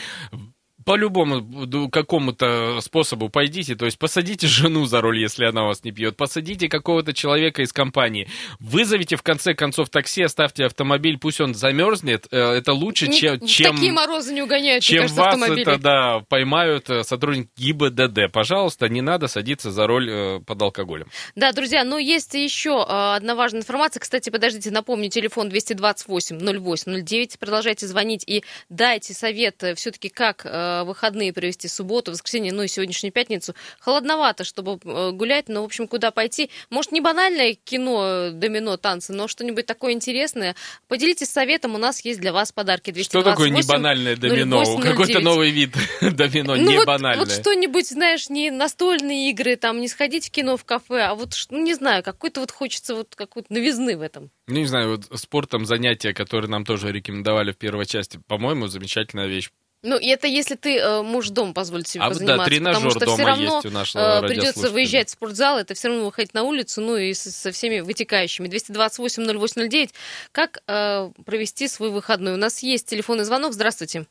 по-любому какому-то способу пойдите, то есть посадите жену за руль, если она вас не пьет, посадите какого-то человека из компании, вызовите в конце концов такси, оставьте автомобиль, пусть он замерзнет, э, это лучше, чем... чем такие морозы не угоняют, чем кажется, вас автомобили. это, да, поймают э, сотрудники ГИБДД. Пожалуйста, не надо садиться за руль э, под алкоголем. Да, друзья, но есть еще одна важная информация. Кстати, подождите, напомню, телефон 228 08 09. Продолжайте звонить и дайте совет все-таки, как выходные провести, субботу, воскресенье, ну и сегодняшнюю пятницу. Холодновато, чтобы э, гулять, но, в общем, куда пойти. Может, не банальное кино, домино, танцы, но что-нибудь такое интересное. Поделитесь советом, у нас есть для вас подарки. 228, что такое не банальное домино? 08, Какой-то новый вид домино, ну, не вот, банальное. Вот что-нибудь, знаешь, не настольные игры, там, не сходить в кино, в кафе, а вот, ну, не знаю, какой-то вот хочется вот какой-то новизны в этом. Ну, не знаю, вот спортом занятия, которые нам тоже рекомендовали в первой части, по-моему, замечательная вещь Ну, и это если ты э, можешь дом позволить себе а, позаниматься. Да, тренажер потому что дома все равно есть у нашего э, придется выезжать в спортзал, это все равно выходить на улицу, ну и со, со всеми вытекающими. 228-0809. Как э, провести свой выходной? У нас есть телефонный звонок. Здравствуйте.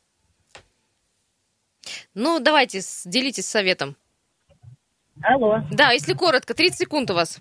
Ну, давайте, делитесь советом. Алло. Да, если коротко, 30 секунд у вас.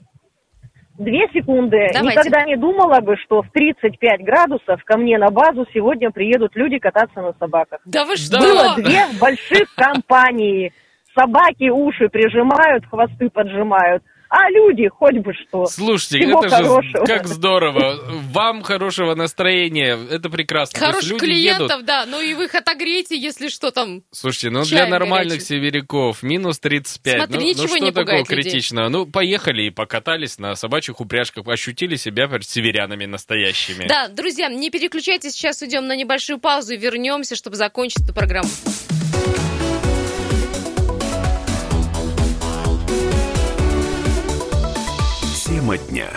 Две секунды. Давайте. Никогда не думала бы, что в 35 градусов ко мне на базу сегодня приедут люди кататься на собаках. Да вы что? Было две больших компании. Собаки уши прижимают, хвосты поджимают. А люди хоть бы что. Слушайте, Всего это хорошего. же как здорово. Вам хорошего настроения, это прекрасно. Хороших люди клиентов, едут. да. Ну и вы их отогрейте, если что там. Слушайте, ну для нормальных горячим. северяков минус 35. Смотри, ну, ну ничего что не такого людей. критичного? Ну, поехали и покатались на собачьих упряжках, ощутили себя северянами настоящими. Да, друзья, не переключайтесь, сейчас уйдем на небольшую паузу и вернемся, чтобы закончить эту программу. Тема дня.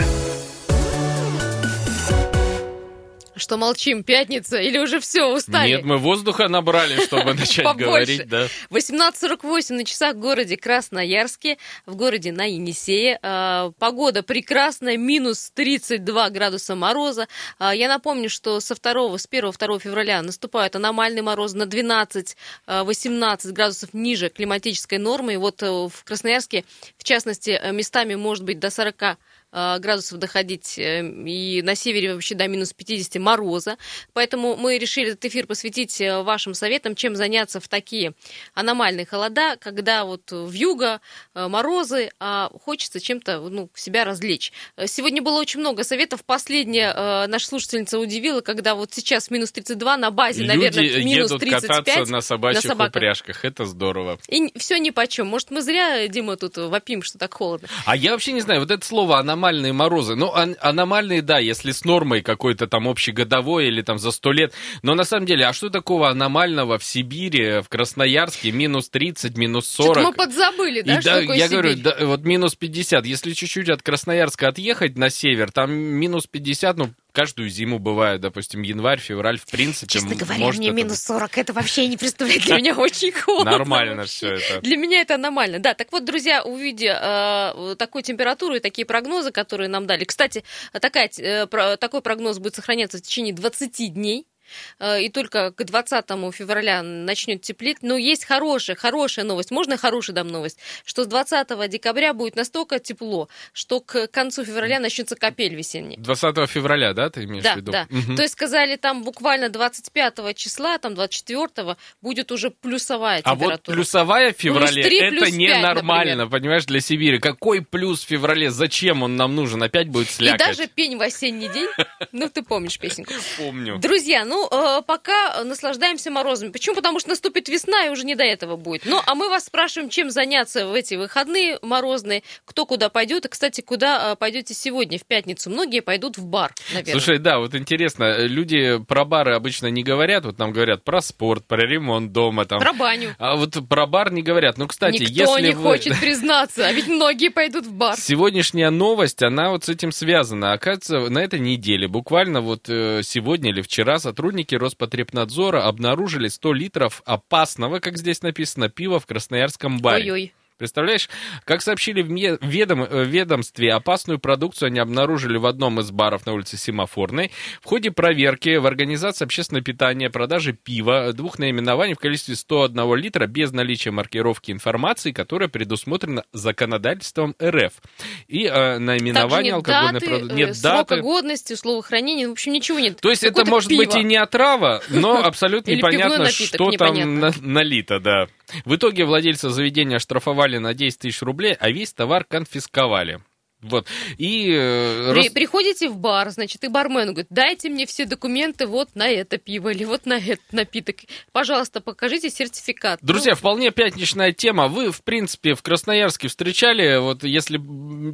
Что молчим, пятница или уже все, устали? Нет, мы воздуха набрали, чтобы начать говорить, да. 18.48 на часах в городе Красноярске, в городе на Енисее. А, Погода прекрасная, минус 32 градуса мороза. А, Я напомню, что со 2, с 1-2 февраля наступают аномальные морозы на 12-18 градусов ниже климатической нормы. И вот э, в Красноярске, в частности, э, местами может быть до 40 э, градусов доходить, э, и на севере вообще до минус 50 мороза. Поэтому мы решили этот эфир посвятить э, вашим советам, чем заняться в такие аномальные холода, когда вот в юго морозы, а хочется чем-то ну, себя развлечь. Э, Сегодня было очень много советов. Последняя э, наша слушательница удивила, когда вот сейчас минус 32 на базе, Люди наверное, минус едут 35. кататься на собачьих собаках. упряжках, это здорово. И все ни по чем. Может, мы зря, Дима, тут вопим, что так холодно. А я вообще не знаю, вот это слово аномальные морозы. Ну, ан- аномальные, да, если с нормой какой-то там общегодовой или там за сто лет. Но на самом деле, а что такого аномального в Сибири, в Красноярске, минус 30, минус 40? Что-то мы подзабыли, да, И что да, такое я Сибирь? говорю, да, вот минус 50. Если чуть-чуть от Красноярска отъехать на север, там минус 50, ну, каждую зиму бывает, допустим, январь, февраль, в принципе. Честно говоря, может мне это минус 40 это вообще не представляет для меня очень холодно. Нормально все это. Для меня это нормально. Да, так вот, друзья, увидя э, такую температуру и такие прогнозы, которые нам дали. Кстати, такая, э, про- такой прогноз будет сохраняться в течение 20 дней. Э, И только к 20 февраля начнет теплеть. Но есть хорошая, хорошая новость. Можно хорошую дам новость? Что с 20 декабря будет настолько тепло, что к концу февраля начнется капель весенняя. 20 февраля, да, ты имеешь Да, в виду? да. Мгм. То есть сказали, там буквально 25 числа, там 24 будет уже плюсовая А вот температура. плюсовая в феврале, три, это плюс ненормально, например. понимаешь, для Сибири. Какой плюс в феврале? Зачем он нам нужен? Опять будет И слякоть. даже пень в осенний день. Ну, ты помнишь песенку. Помню. Друзья, ну, э, пока наслаждаемся морозами. Почему? Потому что наступит весна, и уже не до этого будет. Ну, а мы вас спрашиваем, чем заняться в эти выходные морозные, кто куда пойдет. И, кстати, куда э, пойдете сегодня, в пятницу? Многие пойдут в бар, наверное. Слушай, да, вот интересно, э, люди про бары обычно не говорят, вот нам говорят про спорт, про ремонт дома там. Про баню. А вот про бар не говорят. Ну, кстати, Никто если не вы... хочет признаться, а ведь многие пойдут в бар. Сегодняшняя новость, она вот с этим связана. Оказывается, на этой неделе, буквально вот э, сегодня или вчера, сотрудники Роспотребнадзора обнаружили 100 литров опасного, как здесь написано, пива в Красноярском баре. Ой-ой. Представляешь, как сообщили в ведом- э, ведомстве, опасную продукцию они обнаружили в одном из баров на улице Семафорной. В ходе проверки в организации общественного питания продажи пива двух наименований в количестве 101 литра без наличия маркировки информации, которая предусмотрена законодательством РФ. И э, наименование алкогольной продукции. э, Нет срока даты. годности, условия хранения, в общем, ничего нет. То есть это может быть пиво. и не отрава, но абсолютно непонятно, что там налито, да. В итоге владельца заведения оштрафовали на 10 тысяч рублей, а весь товар конфисковали. Вот. И э, При- Рос- приходите в бар, значит, и бармен говорит, дайте мне все документы вот на это пиво или вот на этот напиток. Пожалуйста, покажите сертификат. Друзья, Ну, вполне пятничная тема. Вы, в принципе, в Красноярске встречали, вот если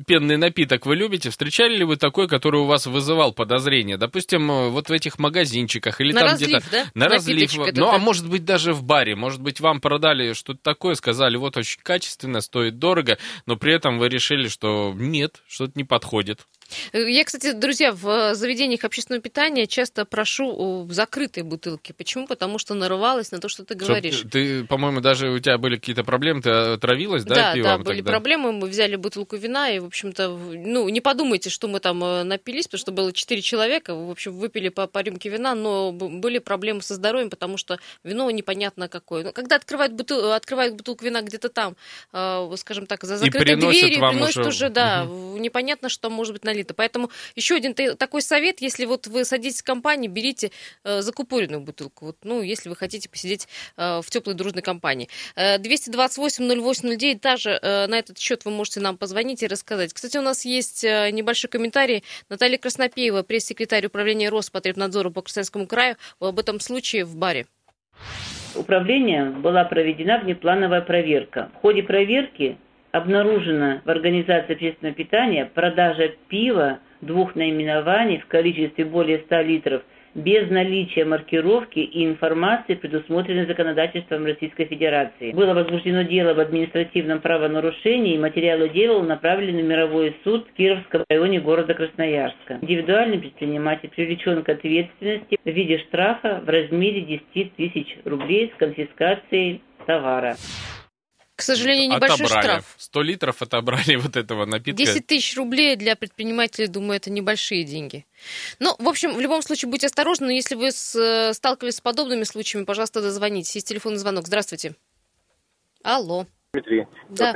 пенный напиток вы любите, встречали ли вы такой, который у вас вызывал подозрения? Допустим, э, вот в этих магазинчиках или На там разлив, где-то... да? На разлив. Этот, Ну, а да. может быть, даже в баре. Может быть, вам продали что-то такое, сказали, вот очень качественно, стоит дорого, но при этом вы решили, что нет, что-то не подходит. Я, кстати, друзья, в заведениях общественного питания часто прошу закрытые бутылки. Почему? Потому что нарывалась на то, что ты говоришь. Чтоб ты, по-моему, даже у тебя были какие-то проблемы, ты отравилась, да, да пивом? Да, были тогда? проблемы, мы взяли бутылку вина, и, в общем-то, ну, не подумайте, что мы там э, напились, потому что было четыре человека, в общем, выпили по, по рюмке вина, но были проблемы со здоровьем, потому что вино непонятно какое. Но когда открывают, бутыл, открывают бутылку вина где-то там, э, скажем так, за закрытой дверью, приносят уже, уже да, угу. Непонятно, что может быть налито. Поэтому еще один такой совет, если вот вы садитесь в компании, берите э, закупоренную бутылку. Вот, ну, если вы хотите посидеть э, в теплой дружной компании. Э, 228-08-09, даже э, на этот счет вы можете нам позвонить и рассказать. Кстати, у нас есть э, небольшой комментарий. Наталья Краснопеева, пресс-секретарь управления Роспотребнадзора по Красноярскому краю, об этом случае в баре. Управлением была проведена внеплановая проверка. В ходе проверки обнаружена в организации общественного питания продажа пива двух наименований в количестве более 100 литров без наличия маркировки и информации, предусмотренной законодательством Российской Федерации. Было возбуждено дело об административном правонарушении, и материалы дела направлены в мировой суд в Кировском районе города Красноярска. Индивидуальный предприниматель привлечен к ответственности в виде штрафа в размере 10 тысяч рублей с конфискацией товара. К сожалению, небольшой отобрали. штраф. 100 литров отобрали вот этого напитка. 10 тысяч рублей для предпринимателей, думаю, это небольшие деньги. Ну, в общем, в любом случае, будьте осторожны. Но если вы с, э, сталкивались с подобными случаями, пожалуйста, дозвонитесь. Есть телефонный звонок. Здравствуйте. Алло. Дмитрий, да.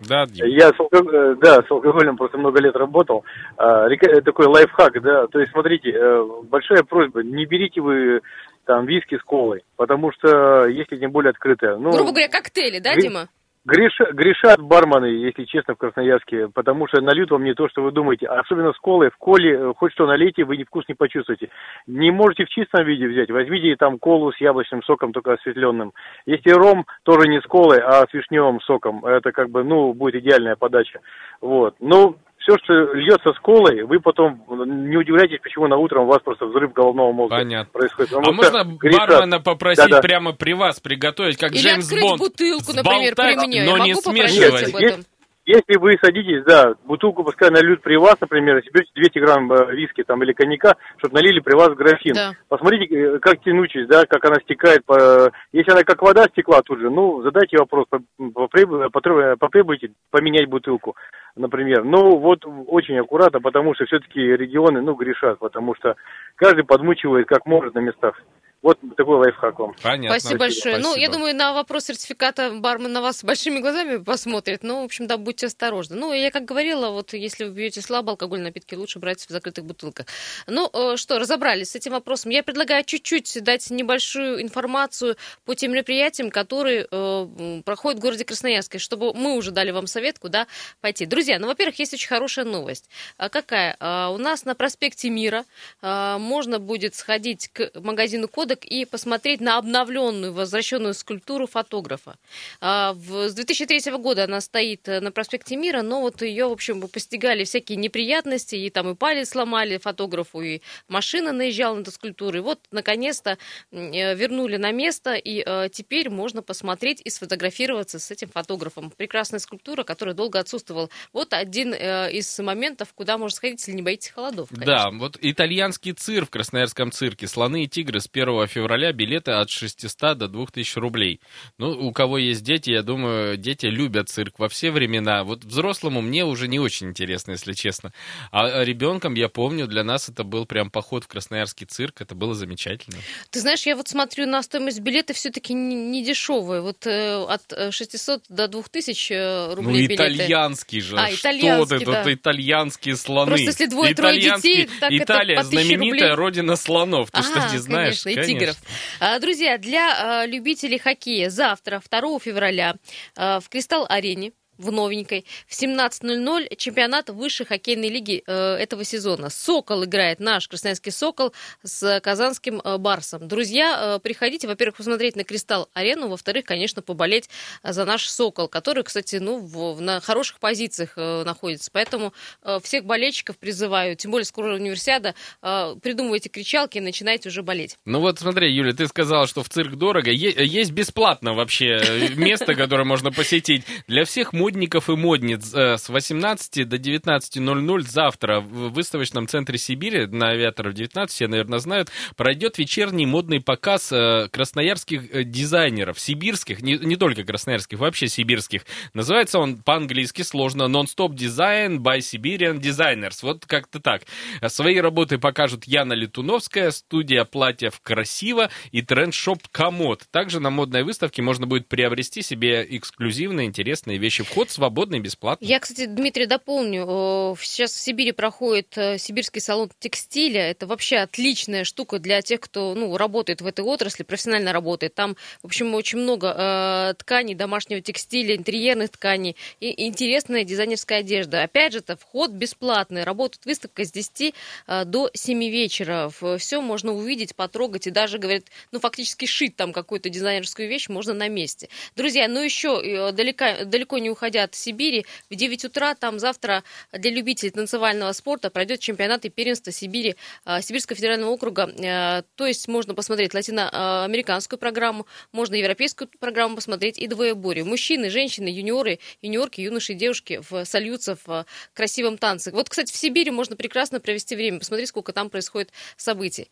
Да, Я с, алког... Э, да, с алкоголем просто много лет работал. А, такой лайфхак, да. То есть, смотрите, э, большая просьба, не берите вы там виски с колой, потому что если тем более открытая. Ну, Грубо говоря, коктейли, да. Дима? Греш, грешат бармены, если честно, в Красноярске, потому что нальют вам не то, что вы думаете. Особенно с колой. В коле э, хоть что налейте, вы вкус не почувствуете. Не можете в чистом виде взять. Возьмите там колу с яблочным соком, только осветленным. Если ром, тоже не с колой, а с вишневым соком. Это как бы, ну, будет идеальная подача. Вот. Ну, все, что льется с колой, вы потом не удивляйтесь, почему на утро у вас просто взрыв головного мозга Понятно. происходит. Потому а можно греша... бармена попросить да, да. прямо при вас приготовить, как Или Джеймс открыть Бонд, бутылку, например, при мне. но Я не могу смешивать. об этом? Если вы садитесь, да, бутылку пускай нальют при вас, например, если берете 200 грамм э, виски там или коньяка, чтобы налили при вас в графин. Да. Посмотрите, э, как тянучесть, да, как она стекает. По... Если она как вода стекла тут же, ну, задайте вопрос, потребуйте поменять бутылку, например. Ну, вот очень аккуратно, потому что все-таки регионы, ну, грешат, потому что каждый подмучивает как может на местах. Вот такой лайфхак вам. Понятно. Спасибо большое. Спасибо. Ну, я думаю, на вопрос сертификата бармен на вас большими глазами посмотрит. Ну, в общем, да, будьте осторожны. Ну, я как говорила, вот если вы пьете слабо алкогольные напитки, лучше брать в закрытых бутылках. Ну, э, что, разобрались с этим вопросом. Я предлагаю чуть-чуть дать небольшую информацию по тем мероприятиям, которые э, проходят в городе Красноярске, чтобы мы уже дали вам совет, куда пойти. Друзья, ну, во-первых, есть очень хорошая новость. А какая? А, у нас на проспекте Мира а, можно будет сходить к магазину Кода находок и посмотреть на обновленную, возвращенную скульптуру фотографа. А, с 2003 года она стоит э, на проспекте Мира, но вот ее, в общем, постигали всякие неприятности, и там и палец сломали фотографу, и машина наезжала на эту скульптуру. И вот, наконец-то, э, вернули на место, и э, теперь можно посмотреть и сфотографироваться с этим фотографом. Прекрасная скульптура, которая долго отсутствовала. Вот один из моментов, куда можно сходить, если не боитесь холодов. Конечно. Да, вот итальянский цирк в Красноярском цирке «Слоны и тигры» с 1 февраля билеты от 600 до 2000 рублей. Ну, у кого есть дети, я думаю, дети любят цирк во все времена. Вот взрослому мне уже не очень интересно, если честно. А ребенком, я помню, для нас это был прям поход в Красноярский цирк, это было замечательно. Ты знаешь, я вот смотрю на стоимость билета все-таки не, не дешевые. Вот э, от 600 до 2000 э, рублей Ну, итальянский же. А, итальянский, Что ты, да. итальянские слоны. Просто если двое-трое детей, так Италия, это по знаменитая рублей. родина слонов. Ты а, что, не знаешь? Конечно, тигров. А, друзья, для а, любителей хоккея завтра, 2 февраля, а, в Кристалл-арене в новенькой. В 17.00 чемпионат высшей хоккейной лиги э, этого сезона. «Сокол» играет, наш красноярский «Сокол» с казанским э, «Барсом». Друзья, э, приходите, во-первых, посмотреть на «Кристалл-арену», во-вторых, конечно, поболеть за наш «Сокол», который, кстати, ну, в, на хороших позициях э, находится. Поэтому э, всех болельщиков призываю, тем более скоро универсиада, э, придумывайте кричалки и начинайте уже болеть. Ну вот смотри, Юля, ты сказала, что в цирк дорого. Есть бесплатно вообще э, место, которое можно посетить. Для всех мучеников модников и модниц э, с 18 до 19.00 завтра в выставочном центре Сибири на Авиаторов 19, все, наверное, знают, пройдет вечерний модный показ э, красноярских дизайнеров, сибирских, не, не только красноярских, вообще сибирских. Называется он по-английски сложно Non-Stop Design by Siberian Designers. Вот как-то так. Свои работы покажут Яна Летуновская, студия платьев «Красиво» и тренд-шоп «Комод». Также на модной выставке можно будет приобрести себе эксклюзивные, интересные вещи. Вход свободный, бесплатный. Я, кстати, Дмитрий, дополню. Сейчас в Сибири проходит э, сибирский салон текстиля. Это вообще отличная штука для тех, кто ну, работает в этой отрасли, профессионально работает. Там, в общем, очень много э, тканей, домашнего текстиля, интерьерных тканей и интересная дизайнерская одежда. Опять же, это вход бесплатный. Работает выставка с 10 э, до 7 вечера. Все можно увидеть, потрогать и даже, говорят, ну, фактически шить там какую-то дизайнерскую вещь можно на месте. Друзья, ну еще э, далеко, далеко не уходя от Сибири, в 9 утра там завтра для любителей танцевального спорта пройдет чемпионат и первенство Сибири, э, Сибирского федерального округа. Э, то есть можно посмотреть латиноамериканскую программу, можно европейскую программу посмотреть и двоеборье. Мужчины, женщины, юниоры, юниорки, юноши и девушки в, сольются в красивом танце. Вот, кстати, в Сибири можно прекрасно провести время. Посмотри, сколько там происходит событий.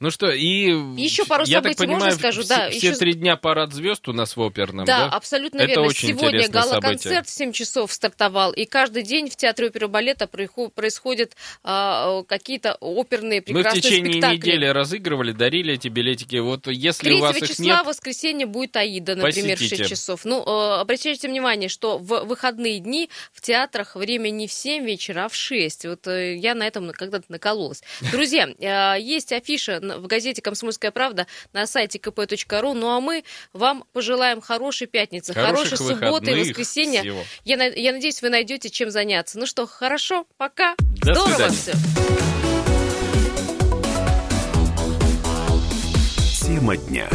Ну что, и... Еще пару я событий, так понимаю, можно скажу? Все, да, все еще... три дня парад звезд у нас в оперном, да? да? абсолютно Это верно. очень Сегодня гала-концерт в 7 часов стартовал, и каждый день в Театре оперы балета происходят а, какие-то оперные прекрасные Мы в течение спектакли. недели разыгрывали, дарили эти билетики. Вот если 3 у вас их числа, нет... воскресенье, будет Аида, например, посетите. в 6 часов. Ну, э, обращайте внимание, что в выходные дни в театрах время не в 7 вечера, а в 6. Вот э, я на этом когда-то накололась. Друзья, э, есть афиша в газете «Комсомольская правда» на сайте kp.ru. Ну, а мы вам пожелаем хорошей пятницы, Хороших хорошей субботы и воскресенья. Всего. Я, я надеюсь, вы найдете чем заняться. Ну что, хорошо, пока. До Здорово свидания. все. Тема дня.